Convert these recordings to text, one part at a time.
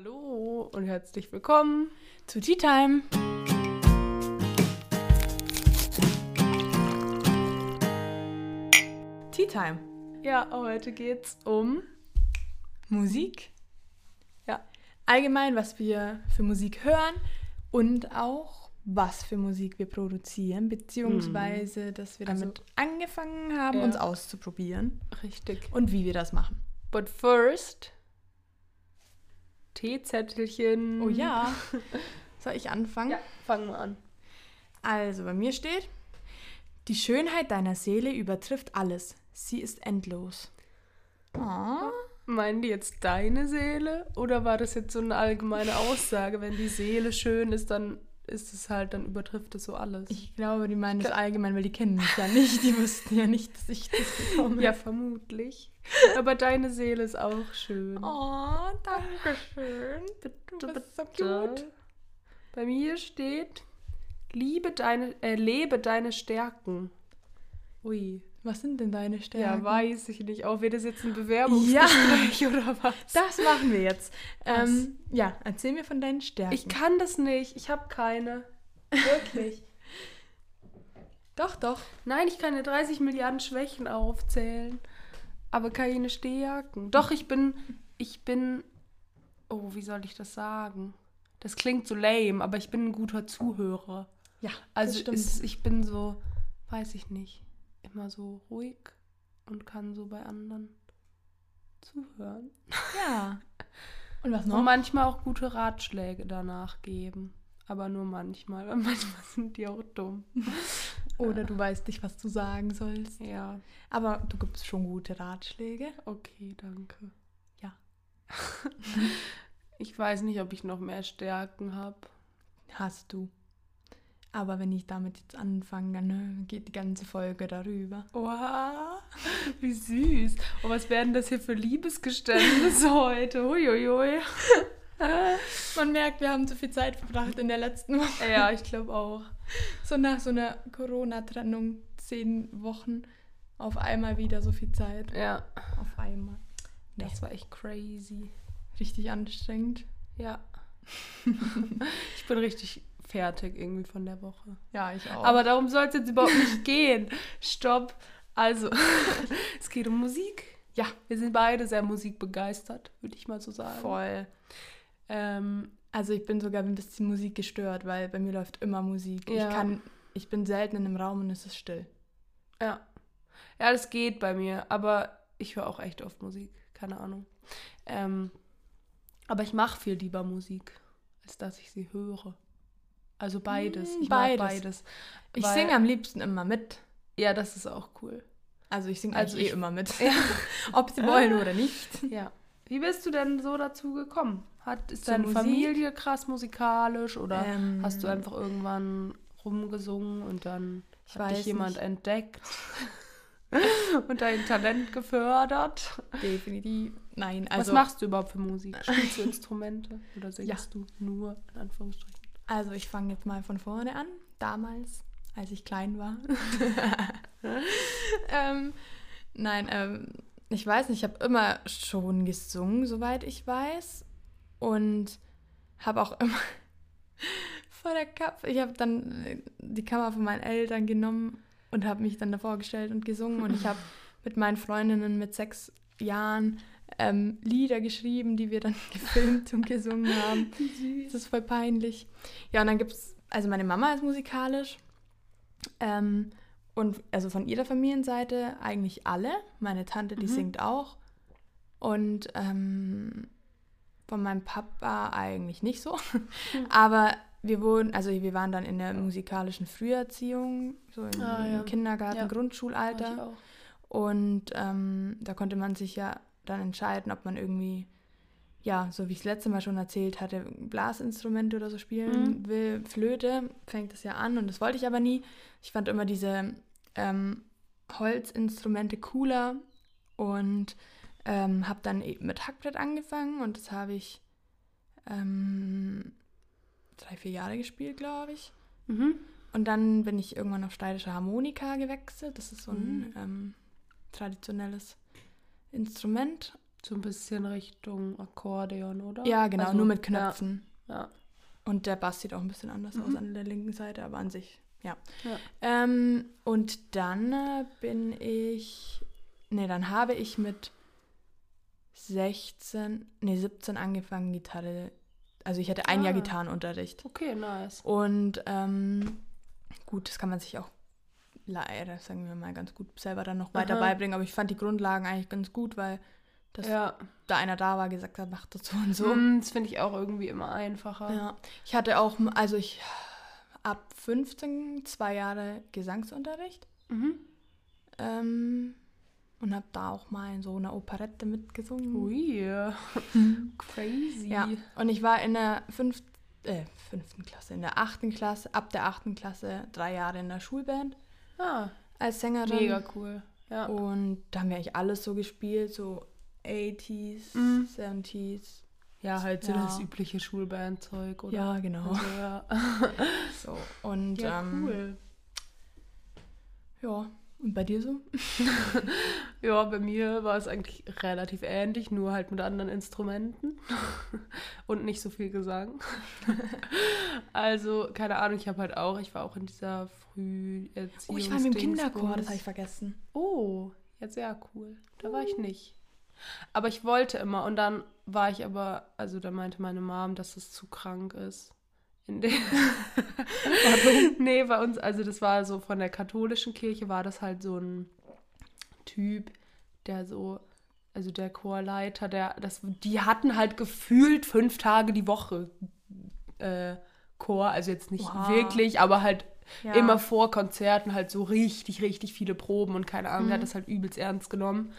Hallo und herzlich willkommen zu Tea Time. Tea Time. Ja, heute geht's um Musik. Ja. Allgemein, was wir für Musik hören und auch was für Musik wir produzieren, beziehungsweise, dass wir Also- damit angefangen haben, Ja. uns auszuprobieren richtig. und wie wir das machen. But first Teezettelchen. Oh ja. Soll ich anfangen? Ja, fangen wir an. Also, bei mir steht, die Schönheit deiner Seele übertrifft alles. Sie ist endlos. Oh. Meinen die jetzt deine Seele oder war das jetzt so eine allgemeine Aussage? Wenn die Seele schön ist, dann ist es halt, dann übertrifft es so alles. Ich glaube, die meinen das allgemein, weil die kennen mich ja nicht. Die wussten ja nicht, dass ich das bekomme. ja, vermutlich. Aber deine Seele ist auch schön. Oh, danke schön. Du bist so cute. Bei mir steht, liebe deine, äh, lebe deine Stärken. Ui. Was sind denn deine Stärken? Ja, weiß ich nicht. Auch wäre das jetzt ein Bewerbungsgespräch oder was? Das machen wir jetzt. Ähm, ja, erzähl mir von deinen Stärken. Ich kann das nicht. Ich habe keine. Wirklich. doch, doch. Nein, ich kann dir 30 Milliarden Schwächen aufzählen. Aber keine Stärken. Doch, ich bin. Ich bin. Oh, wie soll ich das sagen? Das klingt so lame, aber ich bin ein guter Zuhörer. Ja, Also das stimmt. ist, ich bin so, weiß ich nicht, immer so ruhig und kann so bei anderen zuhören. ja. Und was Und noch? manchmal auch gute Ratschläge danach geben. Aber nur manchmal, weil manchmal sind die auch dumm. Oder du weißt nicht, was du sagen sollst. Ja, Aber du gibst schon gute Ratschläge. okay, danke. Ja. Ich weiß nicht, ob ich noch mehr Stärken habe. Hast du. Aber wenn ich damit jetzt anfange, dann äh, geht die ganze Folge darüber. Oha, wie süß. Und was werden das hier für Liebesgeständnisse heute? Huiuiui. Man merkt, wir haben zu viel Zeit verbracht in der letzten Woche. Ja, ich glaube auch. So nach so einer Corona-Trennung, zehn Wochen, auf einmal wieder so viel Zeit. Ja, Auf einmal. das war echt crazy. Richtig anstrengend. Ja. ich bin richtig fertig irgendwie von der Woche. Ja, ich auch. Aber darum soll es jetzt überhaupt nicht gehen. Stopp. Also, es geht um Musik. Ja, wir sind beide sehr musikbegeistert, würde ich mal so sagen. voll. Ähm, Also ich bin sogar ein bisschen Musik gestört, weil bei mir läuft immer Musik. Ja. Ich kann, ich bin selten in einem Raum und es ist still. ja. Ja, das geht bei mir, aber ich höre auch echt oft Musik. Keine Ahnung. Ähm, aber ich mache viel lieber Musik, als dass ich sie höre. Also beides. Mm, ich mag beides. beides. Ich singe am liebsten immer mit. Ja, das ist auch cool. Also ich singe Also eh immer mit. Ja. Ob sie wollen oder nicht. Ja. Wie bist du denn so dazu gekommen? Hat, ist deine Musik? Familie krass musikalisch oder Ähm, hast du einfach irgendwann rumgesungen und dann Ich hat dich jemand nicht. entdeckt und dein Talent gefördert? Definitiv. Nein, Was also, machst du überhaupt für Musik? Spielst du Instrumente oder singst Ja. du nur in Anführungsstrichen? also ich fange jetzt mal von vorne an. Damals, als ich klein war. ähm, nein, ähm, ich weiß nicht, ich habe immer schon gesungen, soweit ich weiß. Und habe auch immer vor der Kap, ich habe dann äh, die Kamera von meinen Eltern genommen und habe mich dann davor gestellt und gesungen. Und ich habe mit meinen Freundinnen mit sechs Jahren ähm, Lieder geschrieben, die wir dann gefilmt und gesungen haben. Das ist voll peinlich. Ja, und dann gibt es, also meine Mama ist musikalisch. Ähm, und also von ihrer Familienseite eigentlich alle. Meine Tante, die Mhm. singt auch. Und ähm, von meinem Papa eigentlich nicht so. Aber wir wurden, also wir waren dann in der musikalischen Früherziehung, so im Ah, ja. Kindergarten, Ja. Grundschulalter. Und ähm, da konnte man sich ja dann entscheiden, ob man irgendwie, ja, so wie ich es letzte Mal schon erzählt hatte, Blasinstrumente oder so spielen Mhm. will. Flöte fängt es ja an und das wollte ich aber nie. Ich fand immer diese ähm, Holzinstrumente cooler und ähm, habe dann eben mit Hackbrett angefangen und das habe ich ähm, drei, vier Jahre gespielt, glaube ich. Mhm. Und dann bin ich irgendwann auf steirische Harmonika gewechselt. Das ist so ein Mhm. ähm, traditionelles Instrument. So ein bisschen Richtung Akkordeon, oder? Ja, genau, Also, nur mit Knöpfen. Ja. ja. Und der Bass sieht auch ein bisschen anders aus Mhm. an der linken Seite, aber an sich, ja. Ja. Ähm, und dann äh, bin ich, nee, dann habe ich mit 16, nee, 17 angefangen, Gitarre, also ich hatte ein Jahr Ah. Gitarrenunterricht. Okay, nice. Und ähm, gut, das kann man sich auch leider, sagen wir mal, ganz gut selber dann noch weiter Aha. beibringen. Aber ich fand die Grundlagen eigentlich ganz gut, weil das, ja. da einer da war, gesagt hat, mach das so und so. Mm, Das finde ich auch irgendwie immer einfacher. Ja. Ich hatte auch, also ich ab 15 zwei Jahre Gesangsunterricht Mhm. ähm, und habe da auch mal in so einer Operette mitgesungen. Ui. Crazy. Ja, und ich war in der fünf, äh, fünften Klasse, in der achten Klasse, ab der achten Klasse drei Jahre in der Schulband Ah, als Sängerin. mega cool. Ja. Und da haben wir eigentlich alles so gespielt, so 80s, Mhm. 70s. Ja, halt so Ja. das übliche Schulbandzeug, oder? Ja, genau. Also, ja. So. Und ja, ähm, cool. ja, und bei dir so? Ja, bei mir war es eigentlich relativ ähnlich, nur halt mit anderen Instrumenten und nicht so viel Gesang. also, keine Ahnung, ich habe halt auch, ich war auch in dieser Früherziehungs... Oh, ich war mit dem Kinderchor, das habe ich vergessen. Oh, ja, sehr cool. Da war ich nicht. Aber ich wollte immer und dann war ich aber, also da meinte meine Mom, dass es zu krank ist. In der nee, bei uns, also das war so von der katholischen Kirche, war das halt so ein Typ, der so, also der Chorleiter, der, das, die hatten halt gefühlt fünf Tage die Woche äh, Chor, also jetzt nicht Oha. wirklich, aber halt Ja. immer vor Konzerten halt so richtig, richtig viele Proben und keine Ahnung, der Mhm. hat das halt übelst ernst genommen.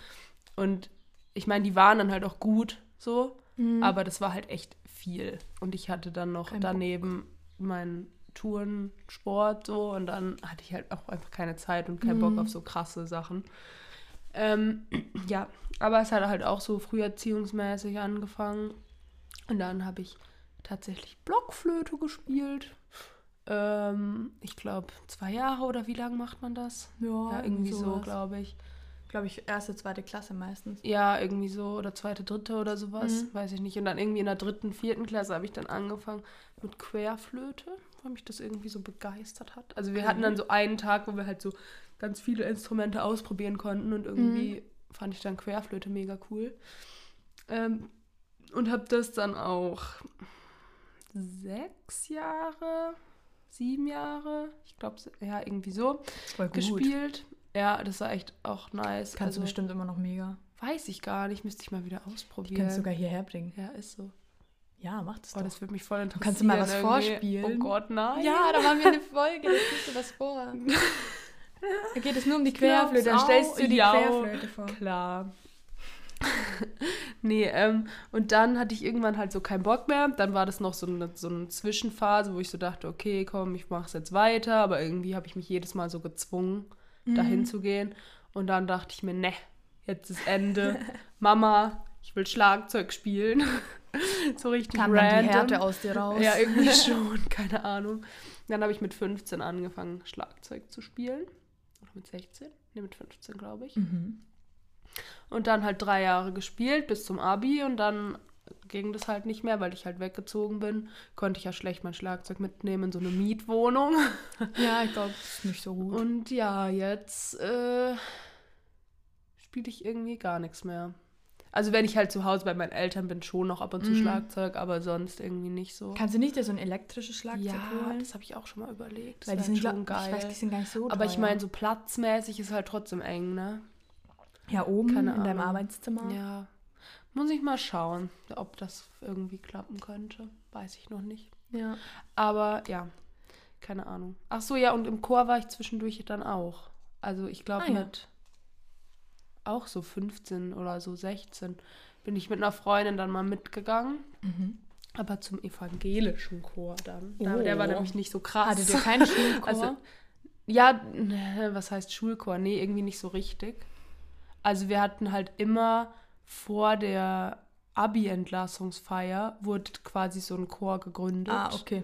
Und ich meine, die waren dann halt auch gut so, Mhm. aber das war halt echt viel. Und ich hatte dann noch Kein Bock. daneben meinen Tourensport so und dann hatte ich halt auch einfach keine Zeit und keinen Mhm. Bock auf so krasse Sachen. Ähm, ja, aber es hat halt auch so früh erziehungsmäßig angefangen. Und dann habe ich tatsächlich Blockflöte gespielt. Ähm, ich glaube, zwei Jahre oder wie lange macht man das? ja, Ja, irgendwie so, sowas. glaube ich. Glaube ich, erste, zweite Klasse meistens. Ja, irgendwie so. Oder zweite, dritte oder sowas. Mhm. Weiß ich nicht. Und dann irgendwie in der dritten, vierten Klasse habe ich dann angefangen mit Querflöte, weil mich das irgendwie so begeistert hat. Also wir Mhm. hatten dann so einen Tag, wo wir halt so ganz viele Instrumente ausprobieren konnten und irgendwie Mhm. fand ich dann Querflöte mega cool. Ähm, und habe das dann auch sechs Jahre, sieben Jahre, ich glaube, ja, irgendwie so gespielt. Ja, das war echt auch nice. Kannst du also, bestimmt immer noch mega. Weiß ich gar nicht, müsste ich mal wieder ausprobieren. kann es sogar hierher bringen. ja, ist so. Ja, mach das Oh, doch. das würde mich voll interessieren. kannst du mal was irgendwie. vorspielen? Oh Gott, nein. Ja, da machen wir eine Folge, da spielst du was vor. Da geht es nur um die Querflöte, dann stellst du die Ja. Querflöte vor. Klar. nee, ähm, und dann hatte ich irgendwann halt so keinen Bock mehr. Dann war das noch so eine, so eine Zwischenphase, wo ich so dachte, okay, komm, ich mach's jetzt weiter. Aber irgendwie habe ich mich jedes Mal so gezwungen, Mhm. dahin zu gehen. Und dann dachte ich mir, ne, jetzt ist Ende. Mama, ich will Schlagzeug spielen. so richtig Kam dann random. die Härte aus dir raus. Ja, irgendwie schon, keine Ahnung. Dann habe ich mit 15 angefangen, Schlagzeug zu spielen. Oder mit 16? Ne, mit 15, glaube ich. Mhm. Und dann halt drei Jahre gespielt bis zum Abi und dann ging das halt nicht mehr, weil ich halt weggezogen bin. Konnte ich ja schlecht mein Schlagzeug mitnehmen in so eine Mietwohnung. Ja, ich glaube, das ist nicht so gut. Und ja, jetzt äh, spiele ich irgendwie gar nichts mehr. Also wenn ich halt zu Hause bei meinen Eltern bin, schon noch ab und zu Mhm. Schlagzeug, aber sonst irgendwie nicht so. Kannst du nicht dir so ein elektrisches Schlagzeug ja, holen? das habe ich auch schon mal überlegt. Das Weil die sind, schon geil. Ich weiß, die sind gar nicht so aber ich teuer. meine, so platzmäßig ist halt trotzdem eng, ne? Ja, oben keine in deinem Ahnung. Arbeitszimmer. Ja. Muss ich mal schauen, ob das irgendwie klappen könnte. Weiß ich noch nicht. Ja. Aber ja, keine Ahnung. Ach so, ja, und im Chor war ich zwischendurch dann auch. Also ich glaube Ah, ja. mit auch so 15 oder so 16 bin ich mit einer Freundin dann mal mitgegangen. Mhm. Aber zum evangelischen Chor dann. Da, Oh. Der war nämlich nicht so krass. Hattet ihr keinen Schulchor? Also, ja, was heißt Schulchor? Nee, irgendwie nicht so richtig. Also wir hatten halt immer vor der Abi-Entlassungsfeier wurde quasi so ein Chor gegründet. ah, okay.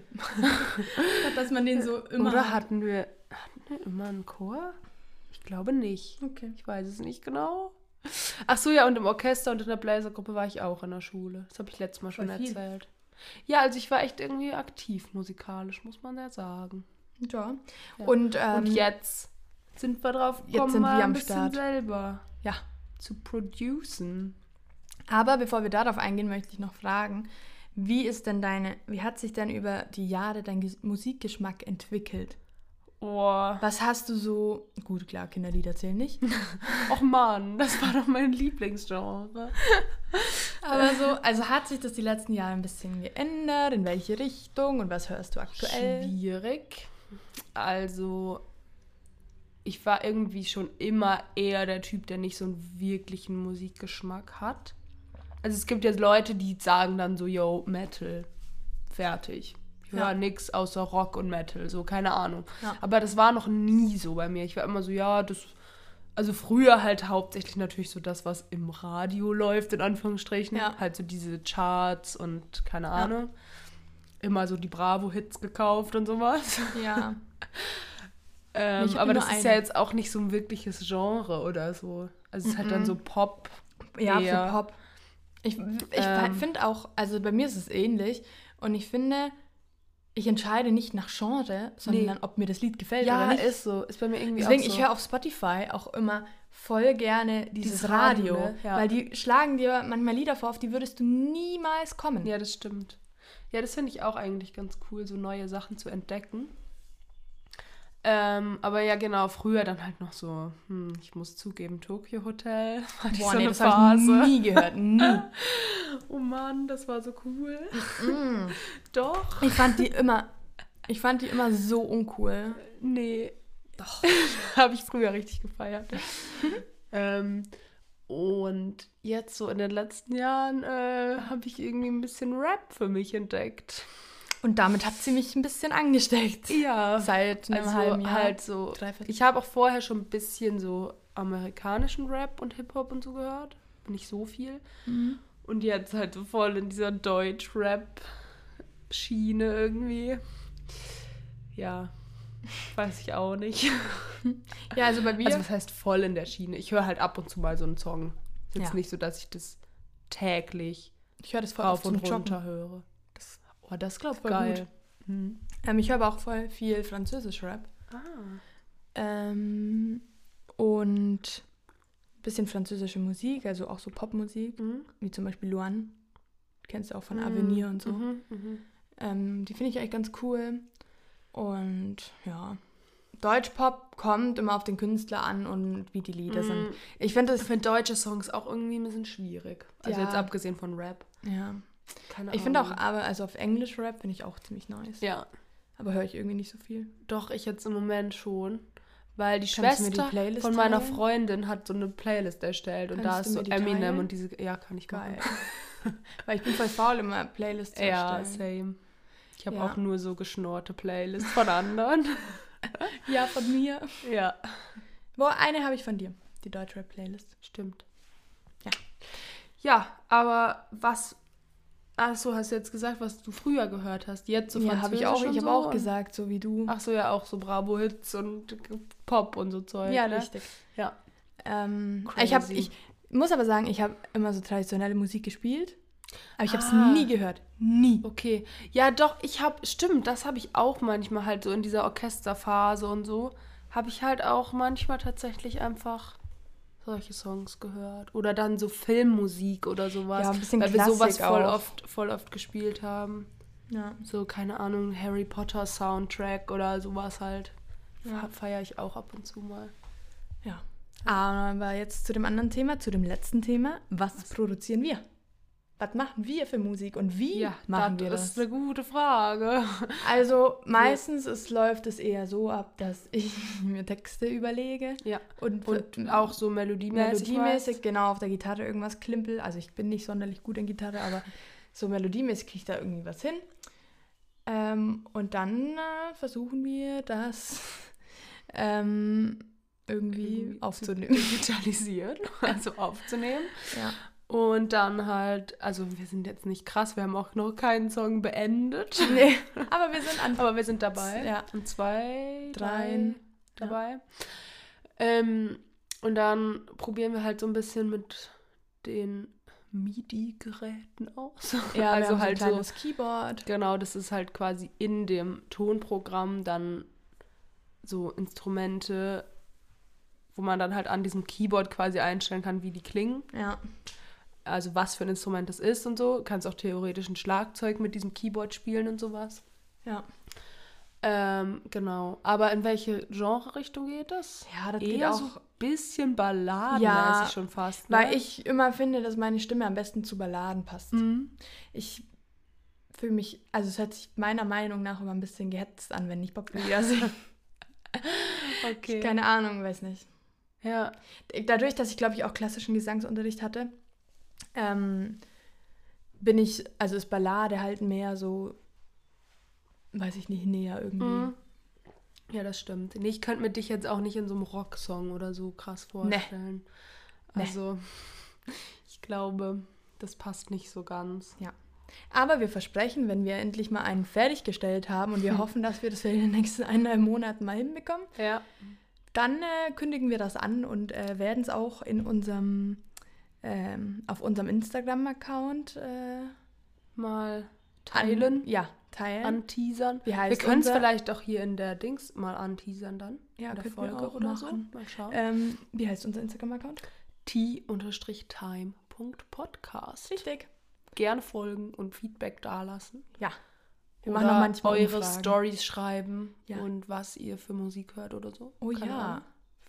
Dass man den so immer Oder hat. hatten wir, hatten wir immer einen Chor? Ich glaube nicht. Okay. Ich weiß es nicht genau. Ach so, ja, und im Orchester und in der Bläsergruppe war ich auch in der Schule. Das habe ich letztes Mal schon viel. erzählt. Ja, also ich war echt irgendwie aktiv musikalisch, muss man ja sagen. Ja. Ja. Und, ähm, und jetzt sind wir drauf jetzt gekommen, sind mal wir ein am bisschen Start. selber ja. Zu producen. Aber bevor wir darauf eingehen, möchte ich noch fragen, wie ist denn deine, wie hat sich denn über die Jahre dein Ges- Musikgeschmack entwickelt? Oh, Was hast du so, gut, klar, Kinderlieder zählen nicht, Och Mann, das war doch mein Lieblingsgenre. aber so, also hat sich das die letzten Jahre ein bisschen geändert? In welche Richtung und was hörst du aktuell? Schwierig. Also, ich war irgendwie schon immer eher der Typ, der nicht so einen wirklichen Musikgeschmack hat. Also es gibt jetzt Leute, die sagen dann so, yo, Metal, fertig. Ich höre Ja. nix außer Rock und Metal, so, keine Ahnung. Ja. Aber das war noch nie so bei mir. Ich war immer so, ja, das... Also früher halt hauptsächlich natürlich so das, was im Radio läuft, in Anführungsstrichen. Ja. Halt so diese Charts und keine Ahnung. Immer so die Bravo-Hits gekauft und sowas. Ja. Ähm, aber das ist eine. ja jetzt auch nicht so ein wirkliches Genre oder so. Also es ist halt dann so Pop. Ja, eher. für Pop. Ich, ich Ähm. finde auch, also bei mir ist es ähnlich und ich finde, ich entscheide nicht nach Genre, sondern Nee. ob mir das Lied gefällt Ja, oder nicht. ist so. Ist bei mir irgendwie Deswegen, auch so. ich höre auf Spotify auch immer voll gerne dieses, Dieses Radio, Radio, ne? Ja. weil die schlagen dir manchmal Lieder vor, auf die würdest du niemals kommen. Ja, das stimmt. Ja, das finde ich auch eigentlich ganz cool, so neue Sachen zu entdecken. Ähm, aber ja, genau, früher dann halt noch so, hm, ich muss zugeben, Tokyo Hotel. Hatte ich Boah, so nee, eine das habe ich Phase. nie gehört, nie. Oh Mann, das war so cool. Mm. Doch. Ich fand die immer, ich fand die immer so uncool. Nee, Doch. habe ich früher richtig gefeiert. ähm, und jetzt so in den letzten Jahren äh, habe ich irgendwie ein bisschen Rap für mich entdeckt. Und damit hat sie mich ein bisschen angesteckt. Ja, Seit einem also halben Jahr. halt so. Ich habe auch vorher schon ein bisschen so amerikanischen Rap und Hip-Hop und so gehört. Nicht so viel. Mhm. Und jetzt halt so voll in dieser Deutsch-Rap-Schiene irgendwie. Ja, weiß ich auch nicht. Ja, also bei mir. Also was heißt voll in der Schiene? Ich höre halt ab und zu mal so einen Song. Ist jetzt Ja. nicht so, dass ich das täglich ich höre das voll zum und runter höre. Das, oh, das glaub Voll geil. Hm. Ähm, ich höre aber auch voll viel Französisch-Rap. Ah. Ähm, und ein bisschen französische Musik, also auch so Popmusik, Mhm. wie zum Beispiel Luan. Kennst du auch von Mhm. Avenir und so. Mhm. Mhm. Ähm, die finde ich eigentlich ganz cool. Und ja, Deutschpop kommt immer auf den Künstler an und wie die Lieder sind. Mhm. Ich finde finde deutsche Songs auch irgendwie ein bisschen schwierig. Also Ja. jetzt abgesehen von Rap. ja. Keine Ich finde auch, Ahnung. aber also auf Englisch Rap finde ich auch ziemlich nice. Ja, Aber höre ich irgendwie nicht so viel. doch, ich jetzt im Moment schon. Weil die Kannst die Schwester Playlist von meiner teilen? Freundin hat so eine Playlist erstellt und da Kannst ist so die Eminem teilen? und diese. Ja, kann ich Geil. Weil ich bin voll faul, immer Playlists zu Ja, erstellen. same. Ich habe Ja. auch nur so geschnorte Playlists von anderen. Ja, von mir. ja, Boah, eine habe ich von dir. Die Deutschrap-Playlist. stimmt. Ja. Ja, aber was. Achso, hast du jetzt gesagt, was du früher gehört hast? Jetzt so ja, habe ich auch. Ich habe so? auch gesagt, so wie du. Ach so, ja, auch so Bravo-Hits und Pop und so Zeug. ja, ne? richtig. Ja. Ähm, ich, hab, ich muss aber sagen, ich habe immer so traditionelle Musik gespielt. Aber ich habe es Ah. nie gehört. Nie. Okay. Ja, doch, ich habe, stimmt, das habe ich auch manchmal halt so in dieser Orchesterphase und so, habe ich halt auch manchmal tatsächlich einfach solche Songs gehört. Oder dann so Filmmusik oder sowas. Ja, ein bisschen Weil wir sowas Klassik voll auch. oft, voll oft gespielt haben. Ja. So, keine Ahnung, Harry Potter Soundtrack oder sowas halt. Ja. Feiere ich auch ab und zu mal. ja. Aber jetzt zu dem anderen Thema, zu dem letzten Thema. Was, produzieren wir? Was machen wir für Musik und wie machen wir das? ist eine gute Frage. Also meistens es läuft es eher so ab, dass ich mir Texte überlege Ja. und, Und auch so melodiemäßig. melodiemäßig genau auf der Gitarre irgendwas klimpel. Also ich bin nicht sonderlich gut in Gitarre, aber so melodiemäßig kriege ich da irgendwie was hin. Ähm, und dann äh, versuchen wir das ähm, irgendwie Irgendwie aufzunehmen. digitalisieren, also aufzunehmen. Ja. Und dann halt, also wir sind jetzt nicht krass, wir haben auch noch keinen Song beendet. Nee, aber wir sind an. Aber wir sind dabei. Ja. Und zwei, drei Dreien. dabei. Ähm, Und dann probieren wir halt so ein bisschen mit den MIDI-Geräten aus. Ja, also halt so ein so. Keyboard. Genau, das ist halt quasi in dem Tonprogramm dann so Instrumente, wo man dann halt an diesem Keyboard quasi einstellen kann, wie die klingen. Ja. Also was für ein Instrument das ist und so. Kannst auch theoretisch ein Schlagzeug mit diesem Keyboard spielen und sowas. Ja. Ähm, genau. Aber in welche Genre-Richtung geht das? Ja, das Eher geht auch. so ein bisschen balladenmäßig Ja, schon fast. Ne? Weil ich immer finde, dass meine Stimme am besten zu Balladen passt. Mhm. Ich fühle mich, also es hört sich meiner Meinung nach immer ein bisschen gehetzt an, wenn ich Poplieder singe. Okay. Keine Ahnung, weiß nicht. ja. Dadurch, dass ich, glaube ich, auch klassischen Gesangsunterricht hatte, ähm, bin ich, also ist Ballade halt mehr so, weiß ich nicht, näher irgendwie. Mhm. Ja, das stimmt. Nee, ich könnte mir dich jetzt auch nicht in so einem Rocksong oder so krass vorstellen. Nee. Also, ich glaube, das passt nicht so ganz. Aber wir versprechen, wenn wir endlich mal einen fertiggestellt haben und wir hoffen, dass wir das in den nächsten eineinhalb Monaten mal hinbekommen, Ja. dann äh, kündigen wir das an und äh, werden es auch in unserem, ähm, auf unserem Instagram-Account äh, Mal teilen, An, ja, teilen. anteasern. Wie Wir heißt können es vielleicht auch hier in der Dings mal anteasern dann. Ja, in der könnten wir Folge auch oder machen. so. Mal schauen. Ähm, wie heißt unser Instagram-Account? t-time.podcast. Richtig. Gerne folgen und Feedback dalassen. Ja. Wir oder machen noch manchmal eure. Stories schreiben Ja. und was ihr für Musik hört oder so. Oh Keine ja. Ahnung.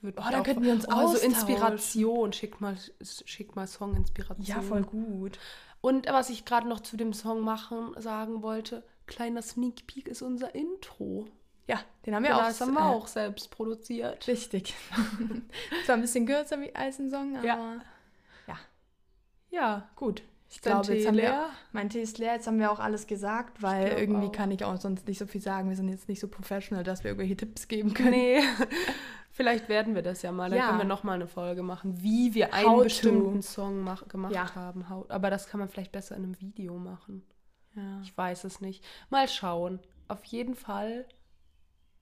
Würde Oh, mich da auch könnten wir uns oh, so austauschen. Inspiration. Schickt mal, schickt mal Song-Inspiration. Ja, voll gut. Und was ich gerade noch zu dem Song machen sagen wollte, kleiner Sneak Peek ist unser Intro. Ja, den haben wir Ja, auch. das haben wir äh, auch selbst produziert. Richtig. Zwar ein bisschen kürzer wie als ein Song, aber Ja. Ja, gut. Ich glaube, Tee jetzt haben wir, leer? mein Tee ist leer, jetzt haben wir auch alles gesagt, weil irgendwie auch. kann ich auch sonst nicht so viel sagen. Wir sind jetzt nicht so professional, dass wir irgendwelche Tipps geben können. Nee, vielleicht werden wir das ja mal. Dann Ja. können wir nochmal eine Folge machen, wie wir einen How to. bestimmten Song mach, gemacht Ja. haben. Aber das kann man vielleicht besser in einem Video machen. Ja. Ich weiß es nicht. Mal schauen. Auf jeden Fall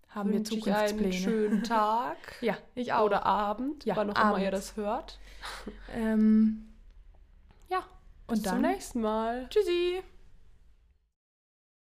Haben wir ich einen Zukunftspläne. schönen Tag Ja, ich auch. oder Abend, Ja, wann auch immer Abend. ihr das hört. ähm, Ja, und bis zum dann nächsten Mal. Tschüssi.